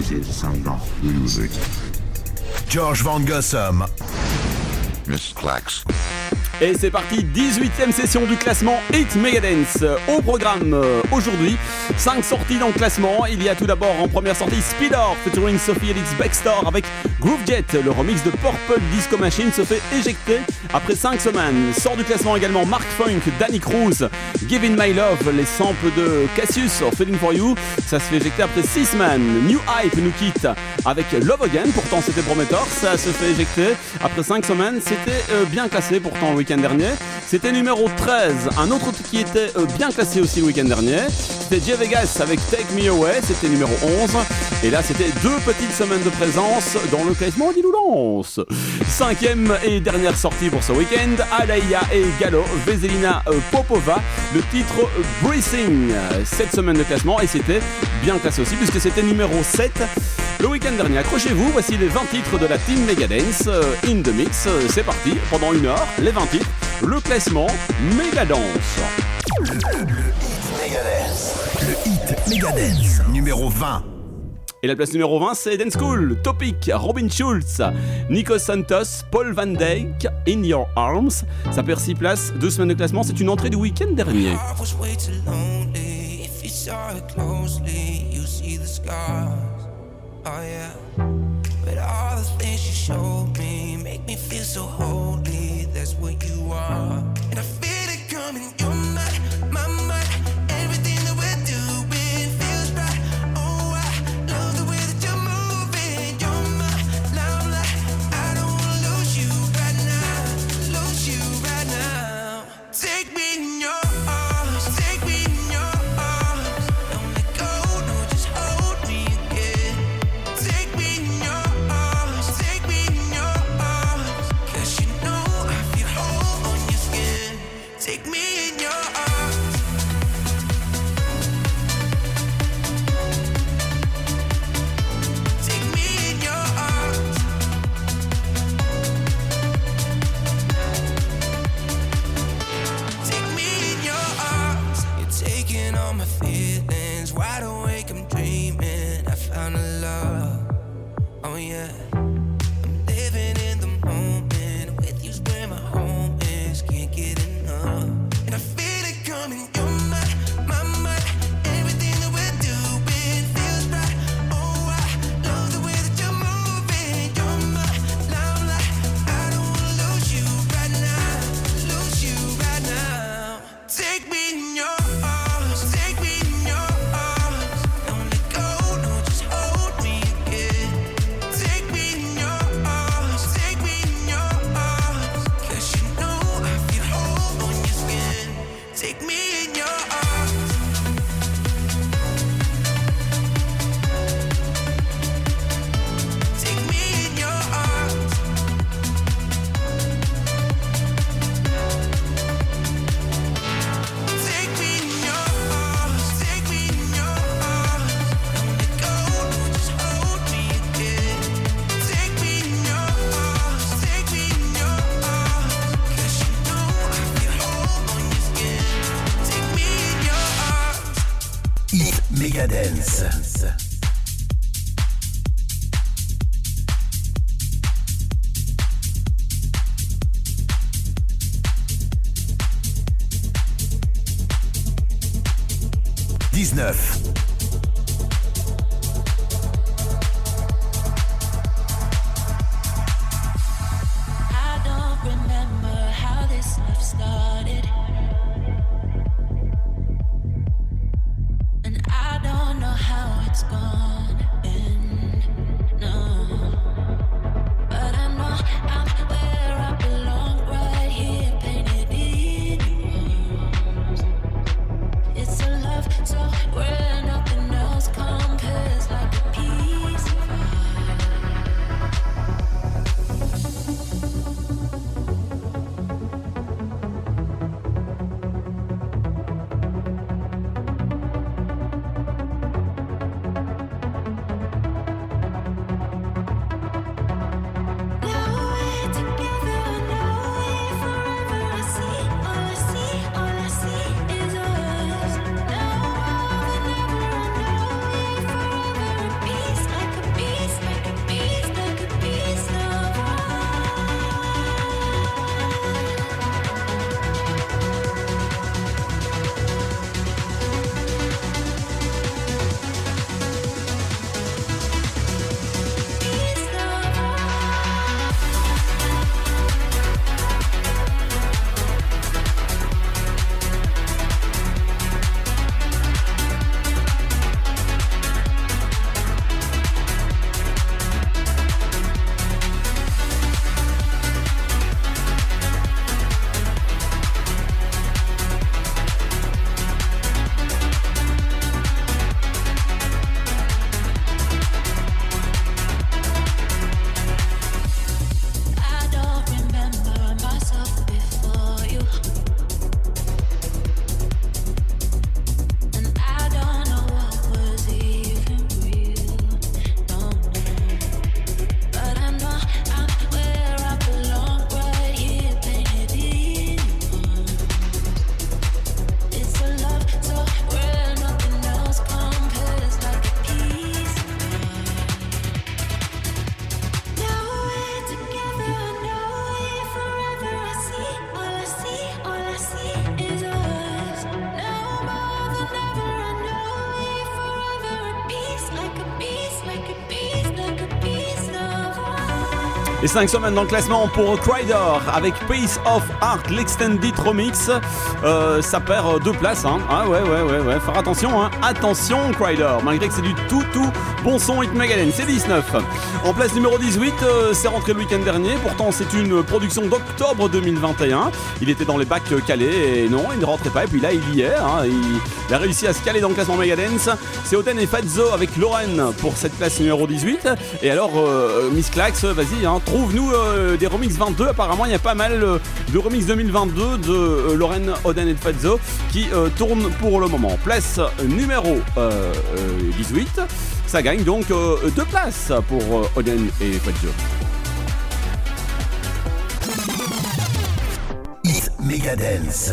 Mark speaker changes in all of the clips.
Speaker 1: This is sound of music.
Speaker 2: George Van Gossum.
Speaker 1: Miss Clax.
Speaker 3: Et c'est parti, 18ème session du classement Hit Megadance. Au programme euh, aujourd'hui, 5 sorties dans le classement. Il y a tout d'abord en première sortie Speedor featuring Sophie Elix Backstar avec Groove Jet. Le remix de Purple Disco Machine se fait éjecter après 5 semaines. Sort du classement également Mark Funk, Danny Cruz, Giving My Love, les samples de Cassius Feeling For You. Ça se fait éjecter après 6 semaines. New Hype nous quitte avec Love Again. Pourtant c'était prometteur. Ça se fait éjecter après 5 semaines. C'était euh, bien classé pourtant le dernier. C'était numéro 13. Un autre qui était euh, bien classé aussi le week-end dernier. C'était Jay Vegas avec Take Me Away. C'était numéro 11. Et là, c'était deux petites semaines de présence dans le classement d'Iloulance. Cinquième et dernière sortie pour ce week-end. Alaya et Galo, Veselina euh, Popova. Le titre euh, Breathing. Cette semaine de classement. Et c'était bien classé aussi puisque c'était numéro 7. Le week-end dernier, accrochez-vous, voici les 20 titres de la Team Megadance in the mix. C'est parti, pendant une heure, les 20 titres, le classement Megadance.
Speaker 2: Megadance. Le hit Megadance. Numéro 20.
Speaker 3: Et la place numéro 20, c'est Dance School, Topic, Robin Schulz, Nico Santos, Paul Van Dyke, In Your Arms. Ça perd 6 places, deux semaines de classement, c'est une entrée du week-end dernier.
Speaker 4: I was way too lonely. If you saw it closely, you see the scars. Oh yeah. But all the things you showed me make me feel so holy. That's what you are. And I feel
Speaker 3: 19. 5 semaines dans le classement pour Crider avec Pace of Art, l'Extended Remix. Euh, ça perd deux places. Hein. Ah ouais, ouais, ouais, ouais. Faire attention, hein. Attention, Crider. Malgré que c'est du tout, tout bon son Hit Megadeth. C'est 19. En place numéro 18, euh, c'est rentré le week-end dernier. Pourtant, c'est une production d'octobre 2021. Il était dans les bacs calés et non, il ne rentrait pas. Et puis là, il y est. Hein. Il, a réussi à se caler dans le classement Megadance. C'est Oden et Fazzo avec Lorraine pour cette place numéro 18. Et alors, euh, Miss Clax, vas-y, hein, trouve-nous euh, des remix 22. Apparemment, il y a pas mal euh, de remix 2022 de Lorraine, Oden et Fazzo qui tournent pour le moment. Place numéro euh, euh, 18. Ça gagne donc deux places pour Oden et Fazzo.
Speaker 5: Megadance.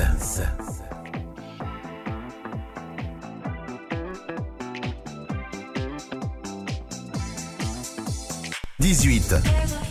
Speaker 5: 18.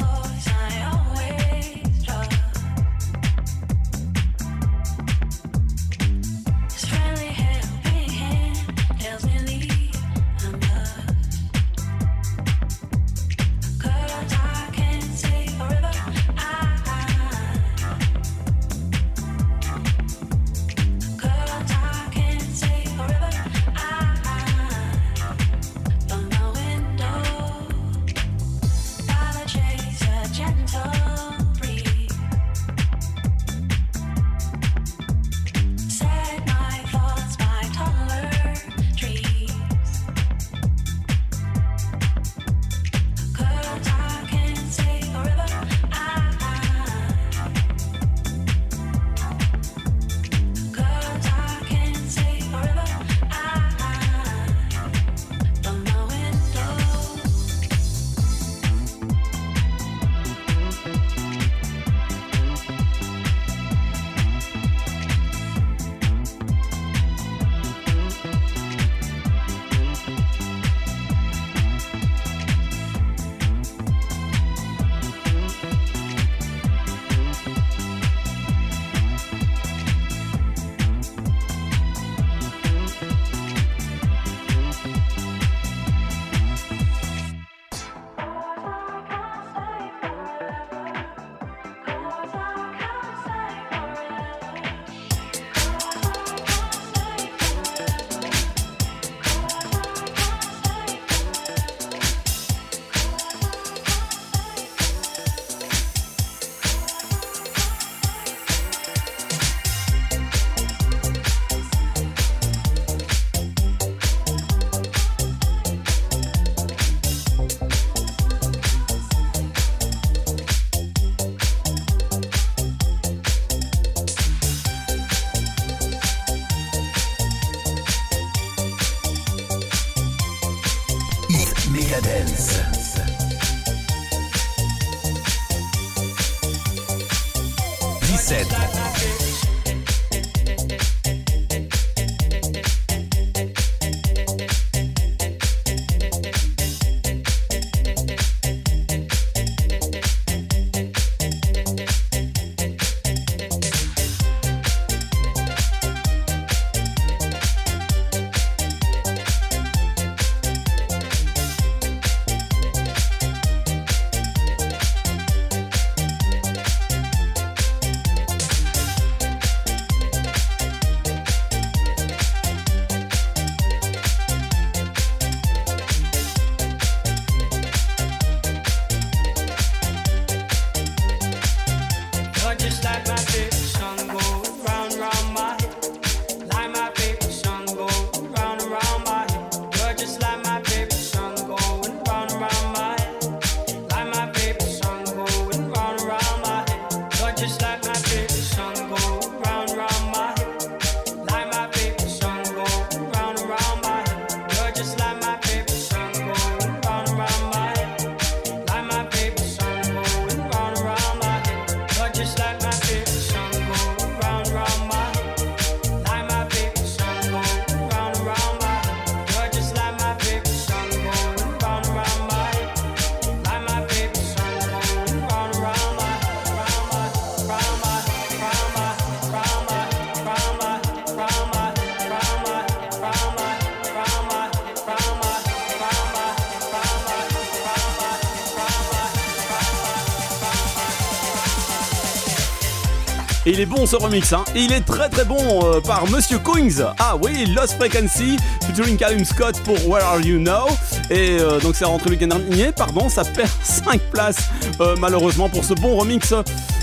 Speaker 3: Et il est bon ce remix, hein. Il est très très bon euh, par Monsieur Coings. Ah oui, Lost Frequency, featuring Callum Scott pour Where Are You Now. Et euh, donc c'est rentré le week-end dernier, pardon, ça perd 5 places euh, malheureusement pour ce bon remix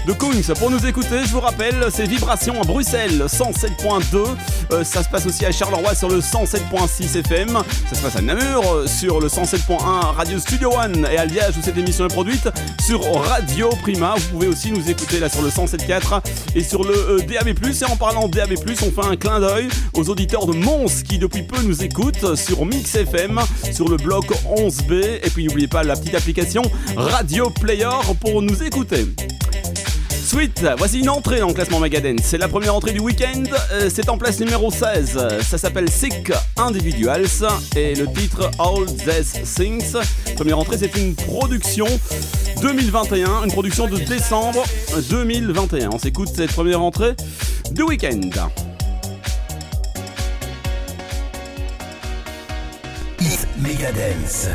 Speaker 3: de Coings. Pour nous écouter, je vous rappelle, c'est Vibration à Bruxelles, 107.2. Euh, ça se passe aussi à Charleroi sur le 107.6 FM. Ça se passe à Namur euh, sur le 107.1 Radio Studio One et à Liège où cette émission est produite sur Radio Prima. Vous pouvez aussi nous écouter là sur le 107.4 et sur le euh, DAB+. Et en parlant DAB+, on fait un clin d'œil aux auditeurs de Mons qui depuis peu nous écoutent sur Mix FM, sur le bloc 11B. Et puis n'oubliez pas la petite application Radio Player pour nous écouter. Sweet, voici une entrée dans le classement Megadeth. C'est la première entrée du week-end. euh, C'est en place numéro 16. Ça s'appelle Sick Individuals et le titre All These Things. Première entrée, c'est une production 2021, une production de décembre 2021. On s'écoute cette première entrée du week-end.
Speaker 2: Megadance.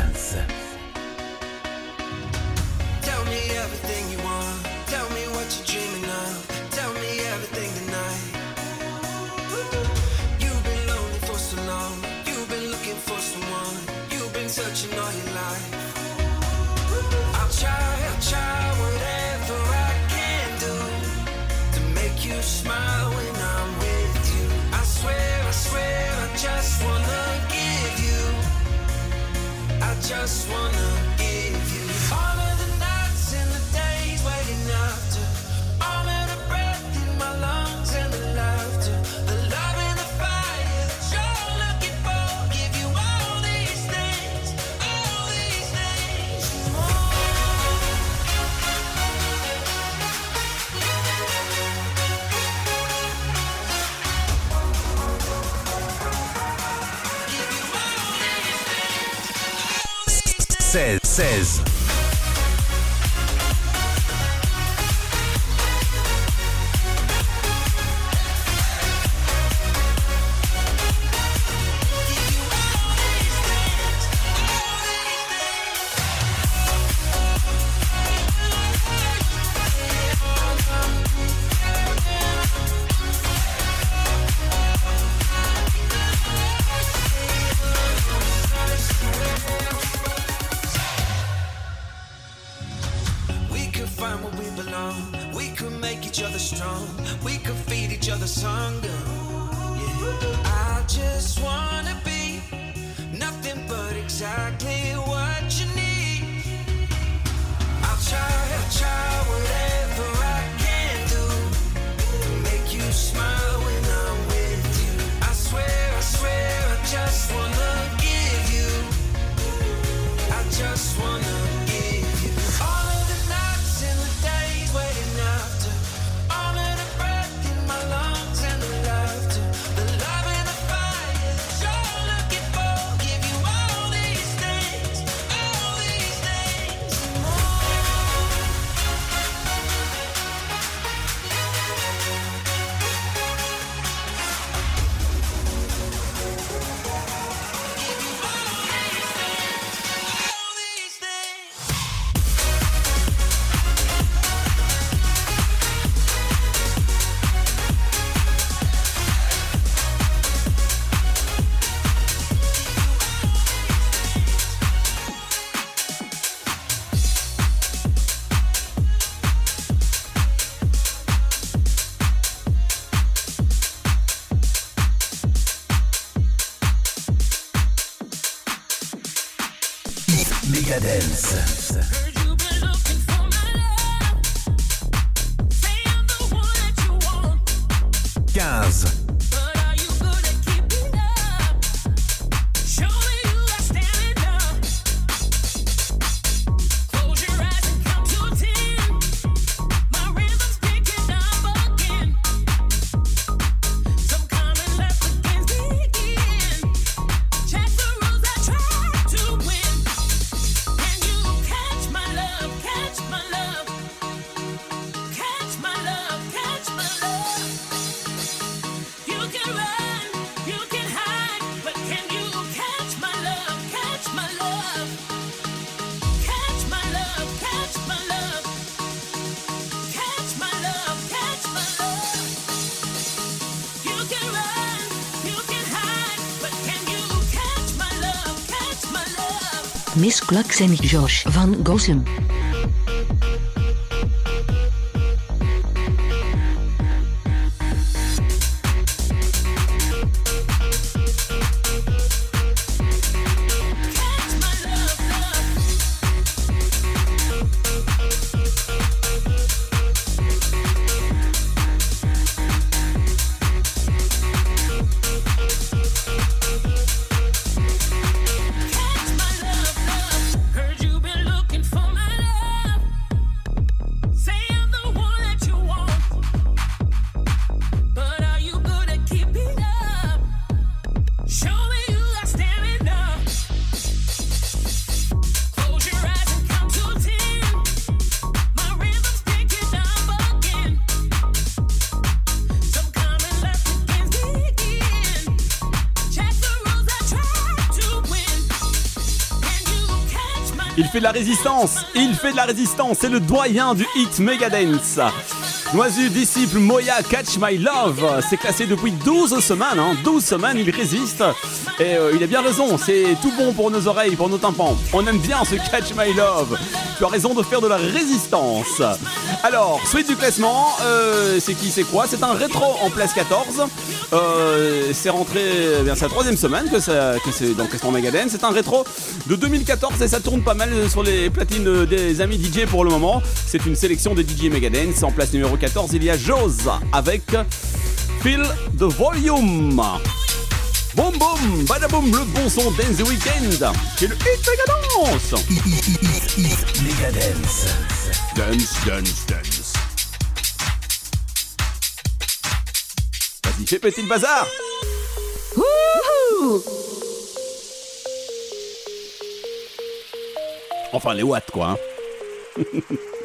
Speaker 2: 16.
Speaker 6: Miss Clux en Josh van Gossem.
Speaker 3: Fait de la résistance, il fait de la résistance, c'est le doyen du hit Megadance. Noisu, disciple, Moya, Catch My Love, c'est classé depuis 12 semaines, hein, 12 semaines, il résiste, et euh, il a bien raison, c'est tout bon pour nos oreilles, pour nos tympans. On aime bien ce Catch My Love, tu as raison de faire de la résistance. Alors, suite du classement, euh, c'est qui, c'est quoi? C'est un rétro en place 14, euh, c'est rentré, eh bien c'est la troisième semaine que, ça, que c'est dans le classement Megadance, c'est un rétro de 2014 et ça tourne pas mal sur les platines des amis DJ pour le moment. C'est une sélection des DJ Megadance. En place numéro 14, il y a Jose avec Feel the Volume. Boum boum, badaboum, le bon son Dance the Weekend. C'est le hit Megadance.
Speaker 2: Megadance.
Speaker 3: Dance, dance, dance. Vas-y, fais péter le bazar. Enfin, les watts, quoi. hein.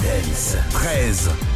Speaker 2: Megadance. 13.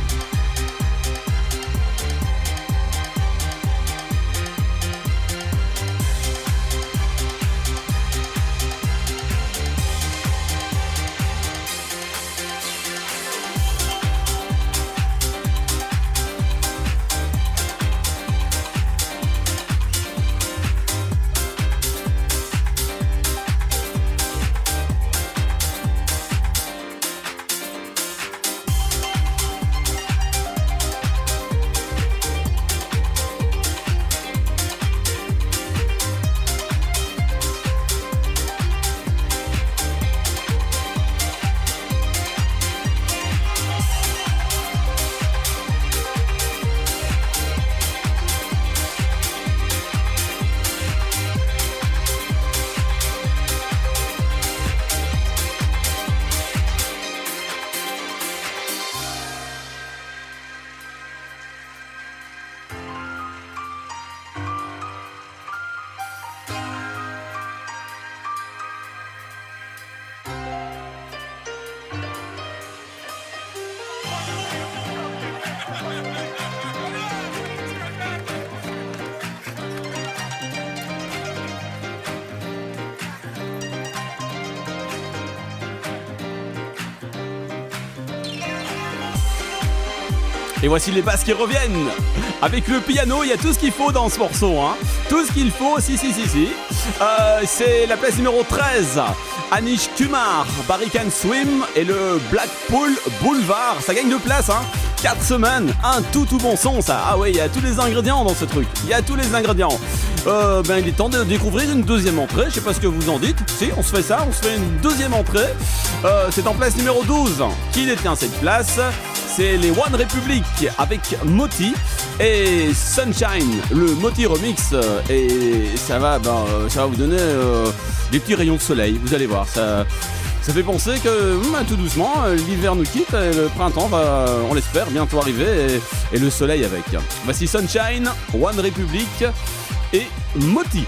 Speaker 3: Voici les basses qui reviennent. Avec le piano, il y a tout ce qu'il faut dans ce morceau. Hein. Tout ce qu'il faut, si, si, si, si. Euh, c'est la place numéro 13. Anish Kumar, Barry Can Swim et le Blackpool Boulevard. Ça gagne de place, hein. 4 semaines, un tout tout bon son ça. Ah ouais, il y a tous les ingrédients dans ce truc. Il y a tous les ingrédients. Euh, ben il est temps de découvrir une deuxième entrée. Je sais pas ce que vous en dites. Si, on se fait ça, on se fait une deuxième entrée. Euh, c'est en place numéro 12. Qui détient cette place? C'est les One Republic avec Moti et Sunshine, le Moti remix. Et ça va, ben, euh, ça va vous donner euh, des petits rayons de soleil. Vous allez voir, ça. Ça fait penser que hum, tout doucement, euh, l'hiver nous quitte et le printemps va, on l'espère, bientôt arriver et, le soleil avec. Voici Sunshine, One Republic et Moti.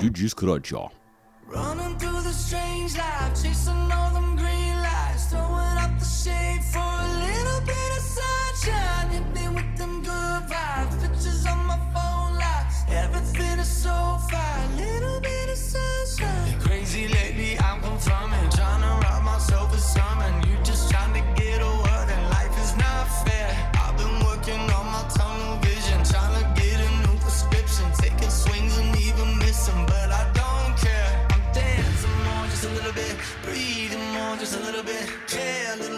Speaker 3: DJ Scratch.
Speaker 2: Running through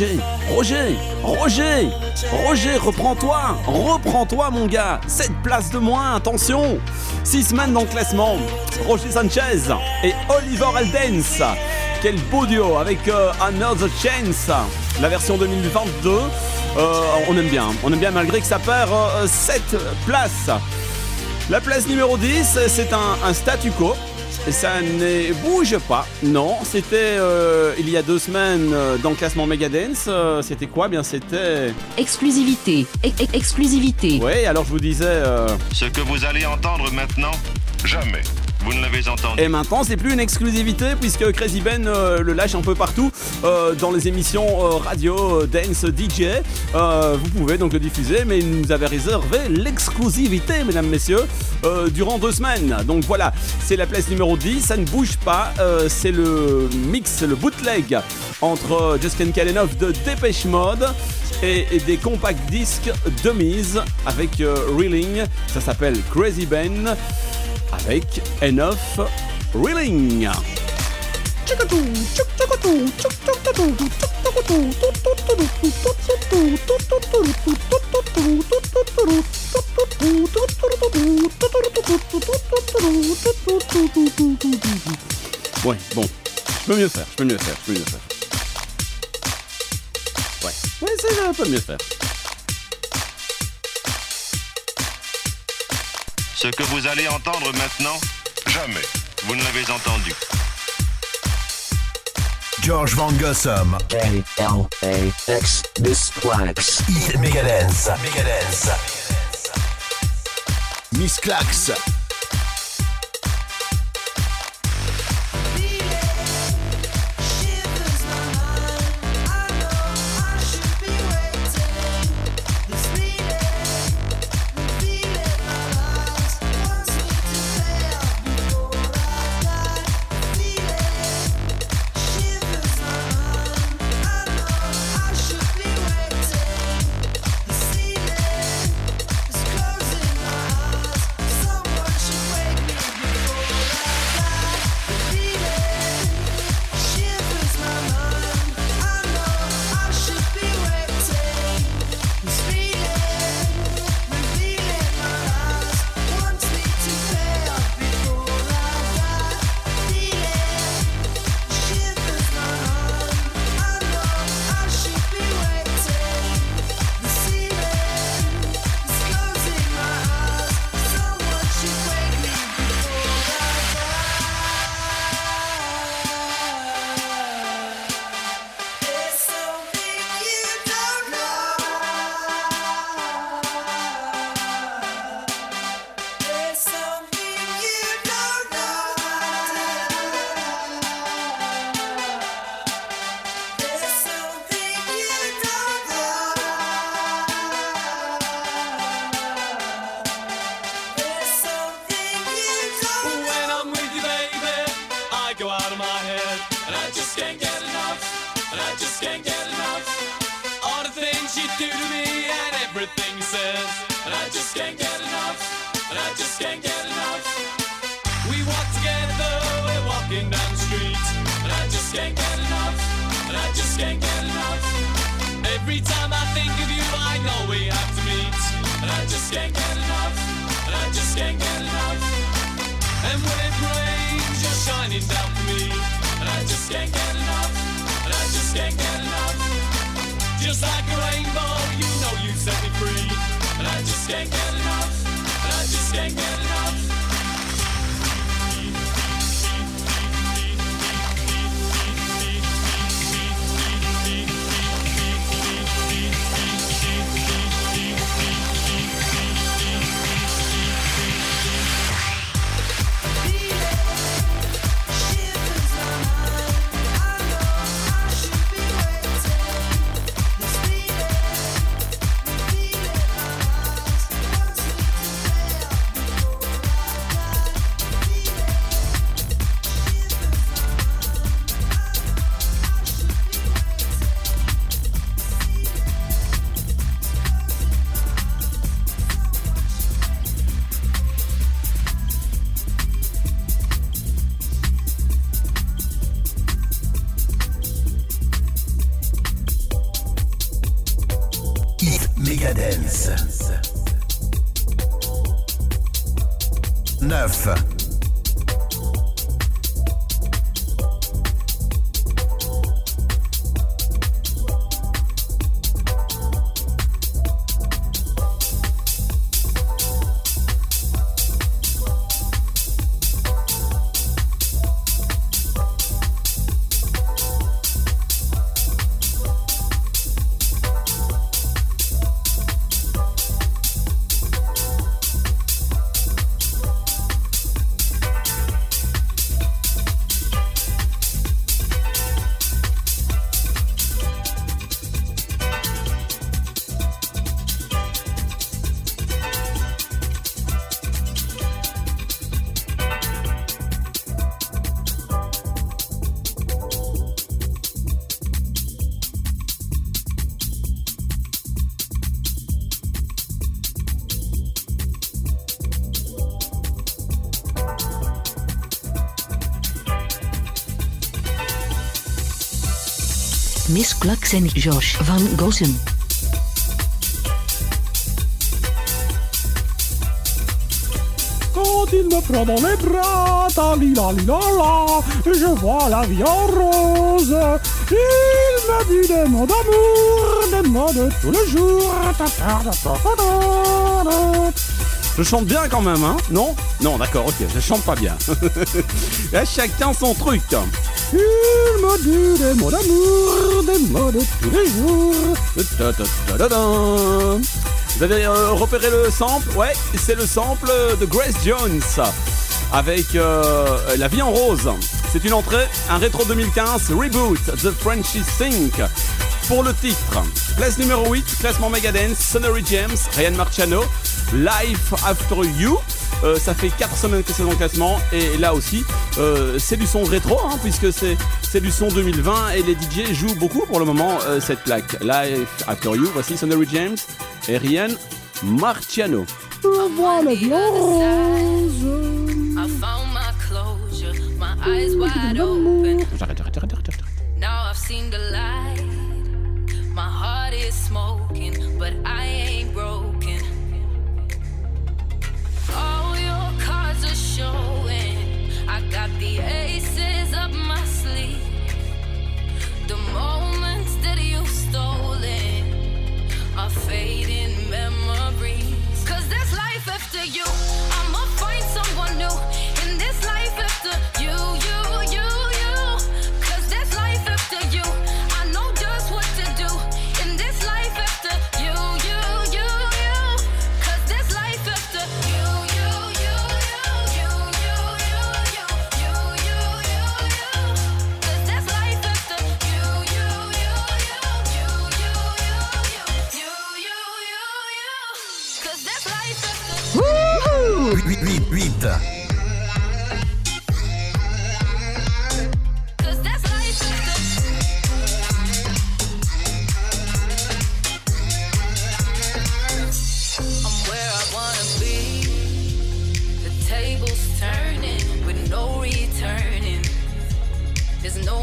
Speaker 3: Roger, Roger, Roger, reprends-toi, reprends-toi mon gars, 7 places de moins, attention 6 semaines dans le classement, Roger Sanchez et Oliver Eldens. Quel beau duo avec euh, Another Chance, la version 2022. Euh, on aime bien, on aime bien malgré que ça perd 7 places. La place numéro 10, c'est un statu quo. Ça ne bouge pas. Non, c'était euh, il y a deux semaines euh, dans le classement Megadance. Euh, c'était quoi? Bien, c'était.
Speaker 6: Exclusivité. E- exclusivité.
Speaker 3: Oui, alors je vous disais. euh,
Speaker 7: Ce que vous allez entendre maintenant, jamais vous ne l'avez entendu.
Speaker 3: Et maintenant, c'est plus une exclusivité puisque Crazy Ben euh, le lâche un peu partout euh, dans les émissions euh, radio, dance, DJ. Vous pouvez donc le diffuser, mais il nous avait réservé l'exclusivité, mesdames, messieurs, durant deux semaines. Donc voilà, c'est la place numéro 10, ça ne bouge pas. c'est le mix, le bootleg entre Just Can't Get Enough de Dépêche Mode et, et des compact disques de mise avec Reeling. Ça s'appelle Crazy Ben avec Enough Reeling. Ouais, bon. Je peux mieux faire, je peux mieux faire, je peux mieux faire. Ouais, ouais, c'est un peu mieux faire.
Speaker 7: Ce que vous allez entendre maintenant, jamais vous ne l'avez entendu.
Speaker 2: George Van Gossum.
Speaker 8: K-L-A-X Displax.
Speaker 2: Megadance. Megadance. Miss Clax.
Speaker 6: 9. En Josh van Gossen.
Speaker 3: Quand il me prend dans les bras, ta li la li la je vois la vie en rose. Il me dit des mots d'amour, des mots de tous les jours. Ta, ta, ta, ta, ta, ta. Je chante bien quand même, hein? Non? Non, d'accord, ok, je chante pas bien. À chacun son truc. Des mots d'amour, des mots de tous les jours. Vous avez euh, repéré le sample? Ouais, c'est le sample de Grace Jones avec euh, La vie en rose. C'est une entrée, un rétro 2015 reboot The Frenchy Sync. Pour le titre, place numéro 8, classement Megadance, Sonnery James, Ryan Marciano, Life After You. Euh, ça fait 4 semaines que c'est dans le classement et là aussi euh, c'est du son rétro hein, puisque c'est c'est du son 2020 et les DJ jouent beaucoup pour le moment euh, cette plaque. Life After You, voici Sonnery James et Ryan Marciano.
Speaker 5: Voilà I found my closure, my eyes wide open.
Speaker 3: J'arrête, j'arrête, j'arrête, j'arrête, j'arrête.
Speaker 5: Now I've seen the light. My heart is smoking, but I ain't I got the aces up my sleeve. The moments that you've stolen are fading memories. Cause there's life after you. I'ma find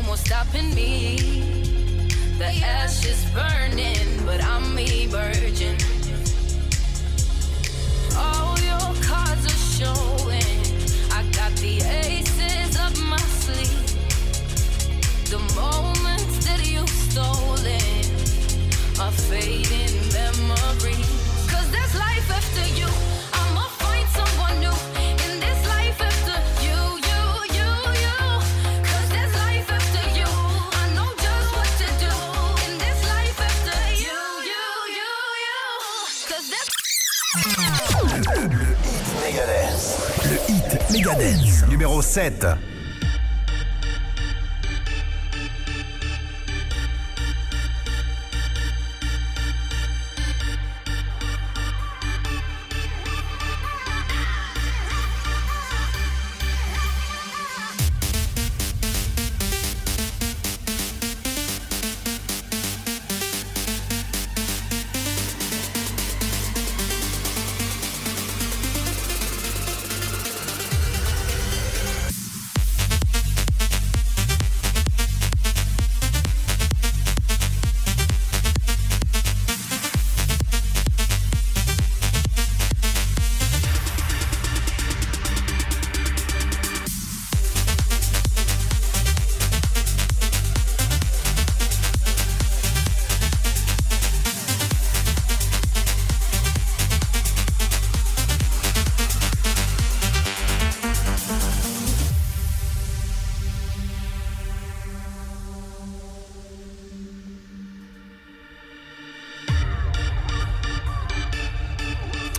Speaker 5: more stopping me. The ash is burning, but I'm emerging. All your cards are showing. I got the aces up my sleeve. The moments that you've stolen are fading memories. Cause there's life after you.
Speaker 2: Numéro 7.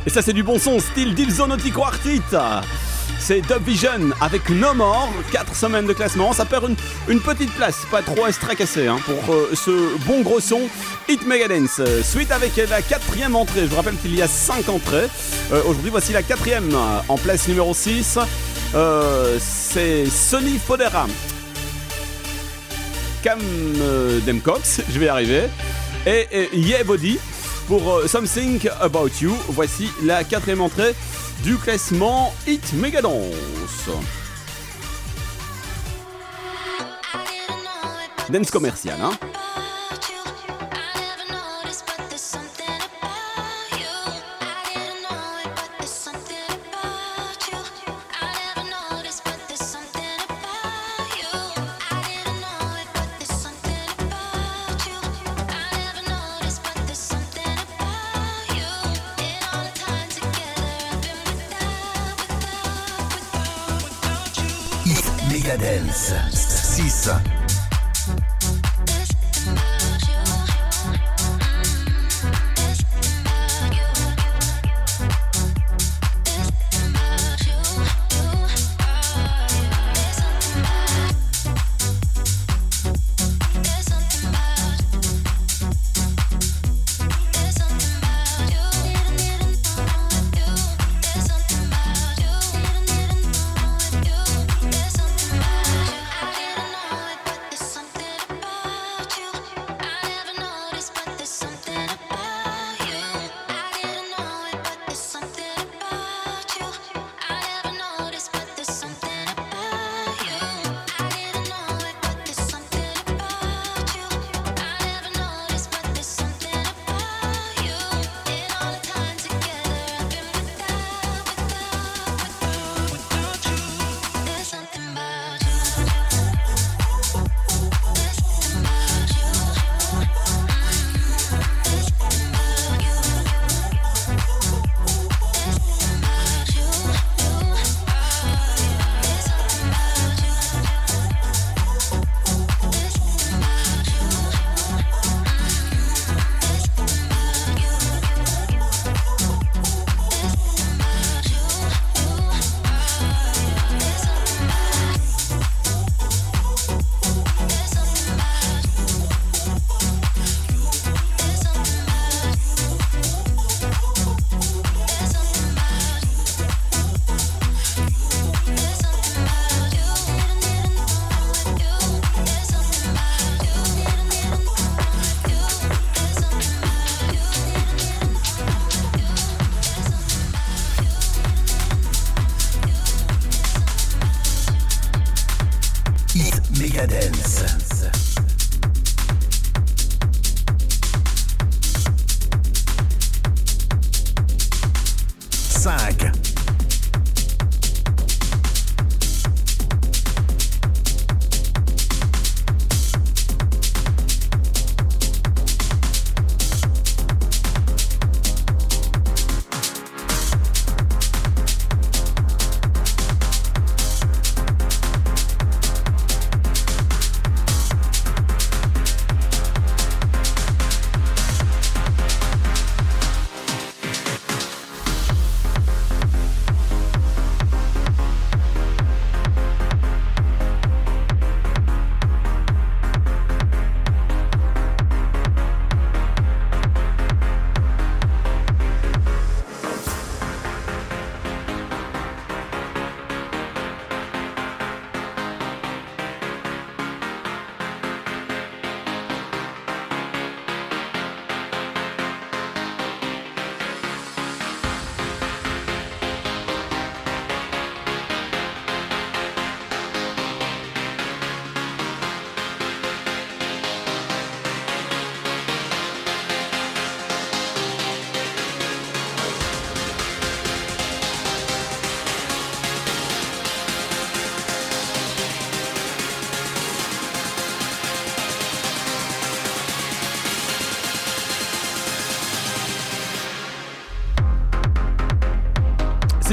Speaker 3: Et ça c'est du bon son, style Dipzonotic Quartet. C'est Dub Vision avec No More, 4 semaines de classement, ça perd une, petite place, pas trop à se tracasser hein, pour euh, ce bon gros son Hit Megadance. Suite avec la quatrième entrée, je vous rappelle qu'il y a 5 entrées. Euh, Aujourd'hui voici la quatrième euh, en place numéro 6. Euh, c'est Sonny Fodera. Cam Demcox, je vais y arriver. Et, et Yeah Body pour euh, Something About You. Voici la quatrième entrée du classement Hit Megadance. Dance commercial, hein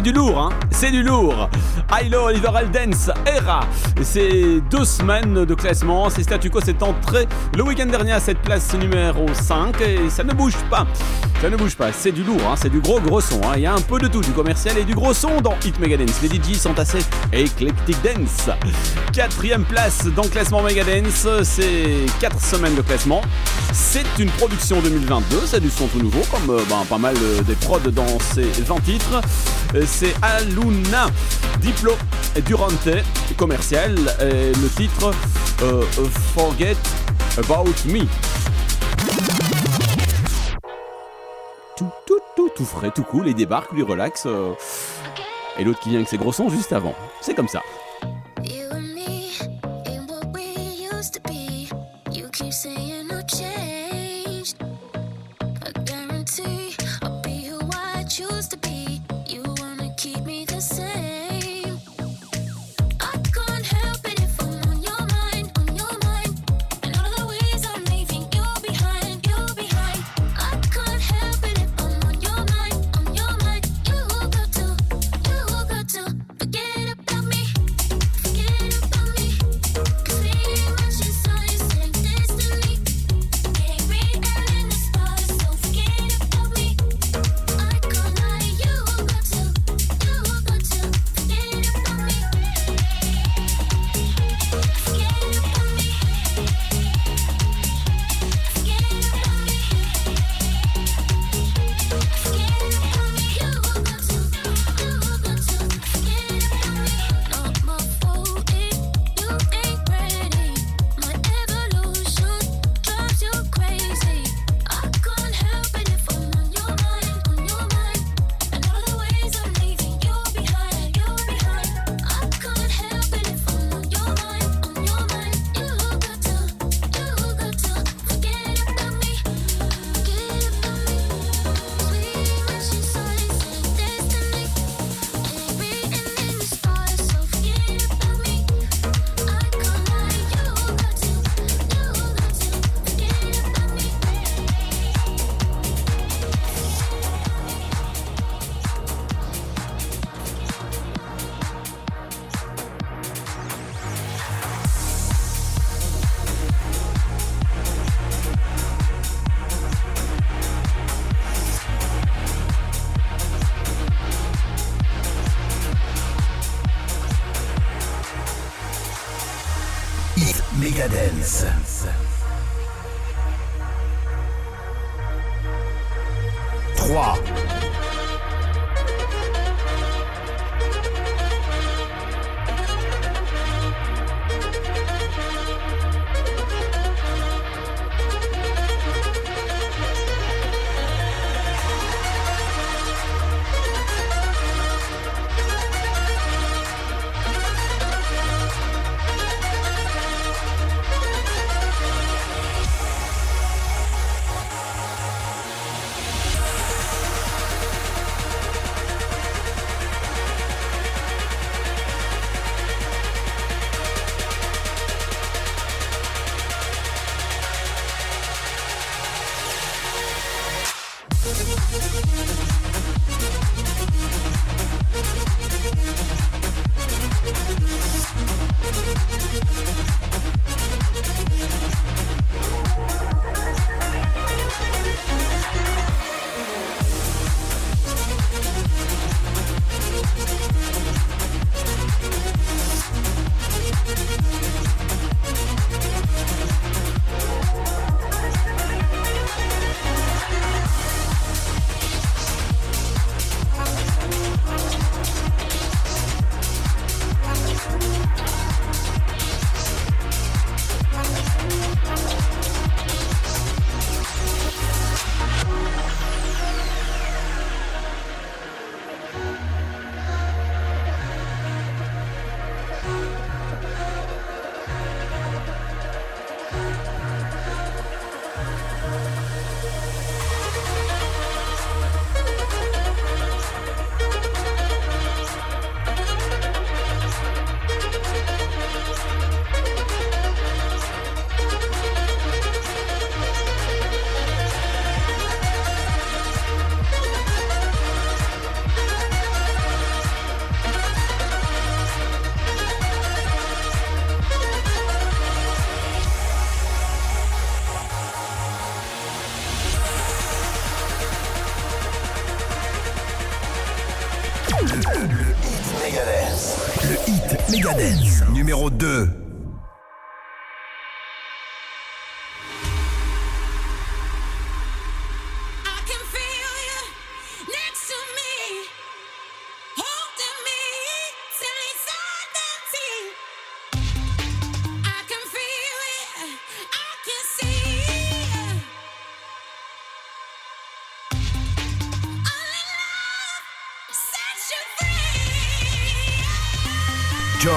Speaker 3: du lourd, hein C'est du lourd Hilo, Oliver Aldens, Era C'est deux semaines de classement. C'est statu quo, c'est entré le week-end dernier à cette place numéro 5 et ça ne bouge pas. Ça ne bouge pas. C'est du lourd, hein, c'est du gros gros son. hein. Il y a un peu de tout, du commercial et du gros son dans Hit Megadance. Les DJ sont assez Eclectic Dance. Quatrième place dans le classement Megadance. C'est 4 semaines de classement. C'est une production 2022, c'est du son tout nouveau, comme euh, ben, pas mal euh, des prods dans ces 20 titres. Euh, C'est Aluna Diplo Durante commercial. Et le titre euh, euh, Forget About Me. Tout, tout, tout, tout frais, tout cool, il débarque, lui relaxe. euh, et l'autre qui vient avec ses gros sons juste avant. C'est comme ça.
Speaker 5: Decadence.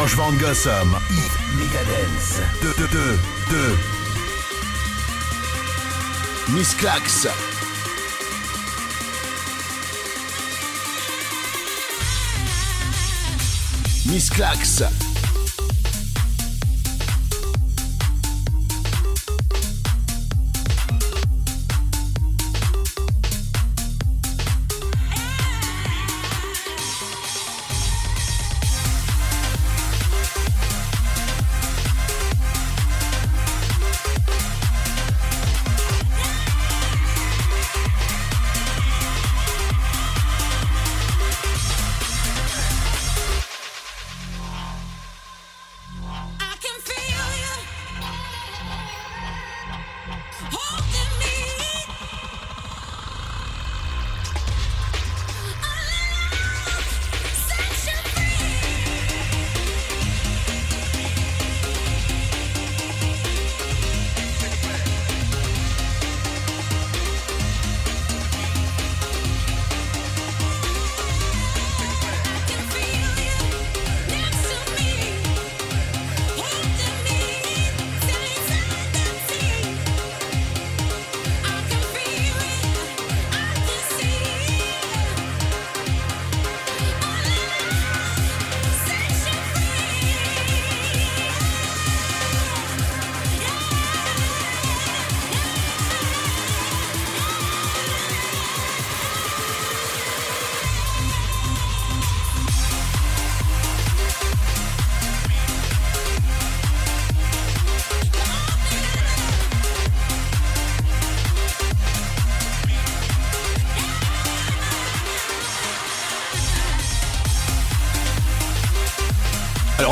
Speaker 1: Serge Van Gossum. Yves 2 2 Miss Clax. Miss Clax.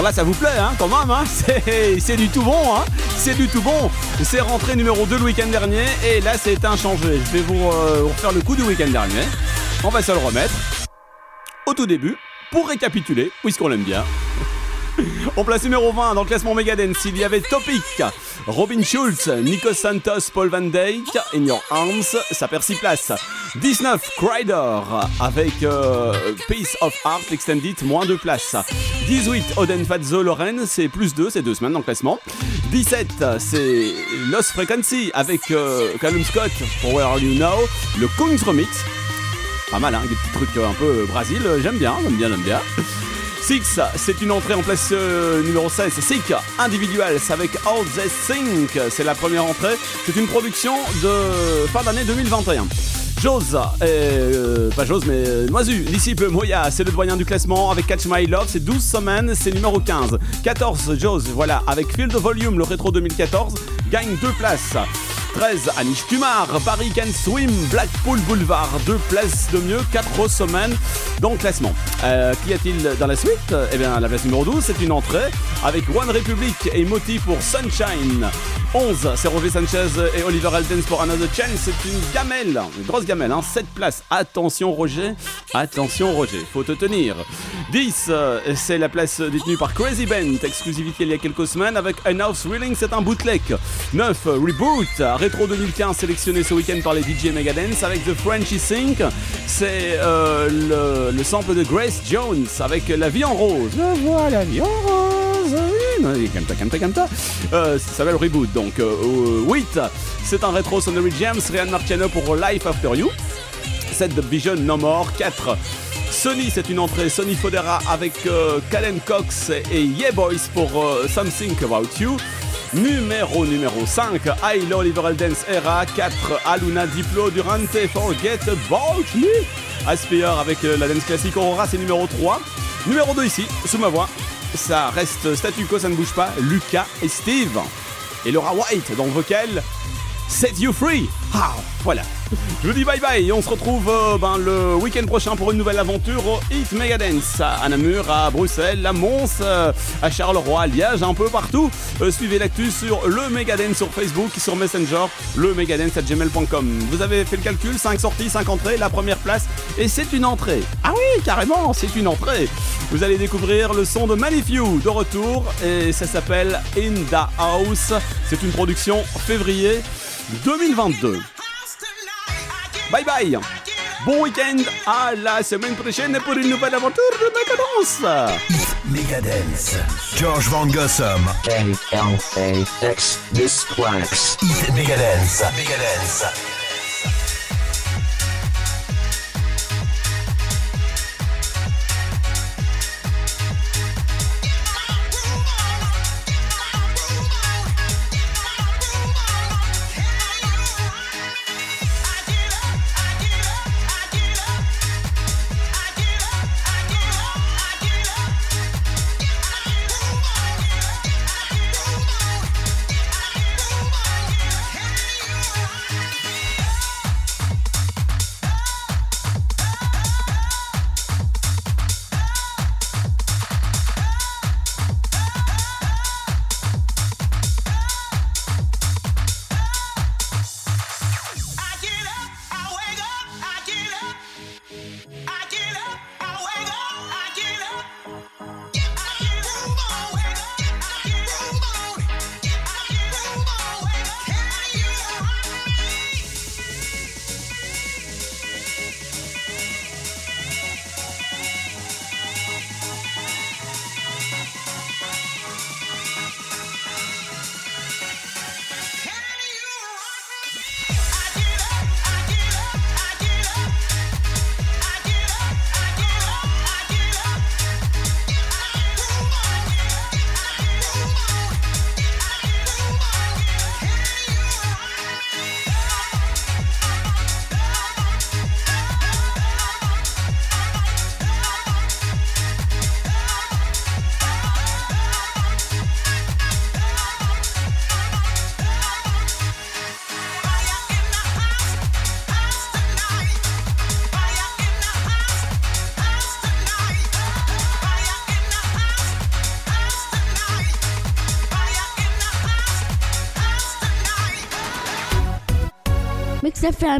Speaker 3: Là, ça vous plaît, hein, quand même, hein c'est, du tout bon, hein C'est du tout bon. C'est rentré numéro 2 le week-end dernier, et là, c'est inchangé. Je vais vous, euh, vous refaire le coup du week-end dernier. On va se le remettre. Au tout début, pour récapituler, puisqu'on l'aime bien. En place numéro 20 dans le classement Megadance, il y avait Topic, Robin Schulz, Nico Santos, Paul Van Dyke, Your Arms, ça perd 6 places. 19, Crider, avec euh, Piece of Art Extended, moins 2 places. 18, Oden Fazzo Loren, c'est plus 2, c'est 2 semaines dans le classement. 17, c'est Lost Frequency, avec euh, Callum Scott pour Where Are You Now, le Kungs Remix. Pas mal, hein, des petits trucs euh, un peu euh, Brésil, j'aime bien, j'aime bien, j'aime bien. Six, c'est une entrée en place numéro 16. Sick, Individuals avec All They Think, c'est la première entrée. C'est une production de fin d'année 2021. Jose, euh, pas Jose mais euh, Noisu, disciple Moya, c'est le doyen du classement avec Catch My Love, c'est 12 semaines, c'est numéro 15. 14, Jose, voilà, avec Field Volume, le rétro 2014, gagne 2 places. 13, Anish Kumar, Paris Can Swim, Blackpool Boulevard, 2 places de mieux, 4 semaines dans le classement. Euh, Qu'y a-t-il dans la suite? Eh bien, la place numéro 12, c'est une entrée avec One Republic et Moti pour Sunshine. 11, c'est Roger Sanchez et Oliver Eldens pour Another Chance. C'est une gamelle, une grosse gamelle, hein, 7 places. Attention Roger, attention Roger, faut te tenir. 10, euh, c'est la place détenue par Crazy Bent, exclusivité il y a quelques semaines avec House Wheeling, c'est un bootleg. 9, Reboot, rétro 2015 sélectionné ce week-end par les DJ Megadance avec The Frenchy Sync. C'est euh, le, le sample de Grace Jones avec La vie en rose. Je vois la vie en rose. Calme-toi, calme-toi, calme-toi. Euh, ça s'appelle Reboot. Donc, euh, 8, c'est un rétro Sonnery James, Ryan Marciano pour Life After You. 7 de Vision No More. 4. Sony, c'est une entrée. Sony Fodera avec euh, Cox et Yeah Boys pour euh, Something About You. Numéro numéro 5, Ailo Oliver Eldens Era. 4, Aluna Diplo Durante Forget About Me. Aspire avec euh, la dance classique Aurora, c'est numéro 3. Numéro 2 ici, sous ma voix. Ça reste statu quo, ça ne bouge pas. Lucas et Steve. Et Laura White dans le vocal. Set You Free. Ah, voilà. Je vous dis bye bye et on se retrouve euh, ben, le week-end prochain pour une nouvelle aventure au Hit Megadance à Namur, à Bruxelles, à Mons, euh, à Charleroi, à Liège, un peu partout. Euh, suivez l'actu sur le Megadance sur Facebook, sur Messenger, le Megadance à gmail.com. Vous avez fait le calcul, 5 sorties, 5 entrées, la première place et c'est une entrée. Ah oui, carrément, c'est une entrée. Vous allez découvrir le son de Manifew de retour et ça s'appelle In the House. C'est une production février 2022. Bye bye Bon week-end à la semaine prochaine pour une nouvelle aventure de Megadance
Speaker 2: Megadance. George Van Gossum.
Speaker 8: A-L-A-X Displax.
Speaker 2: Hit Megadance. Megadance.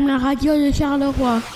Speaker 2: La radio de Charleroi.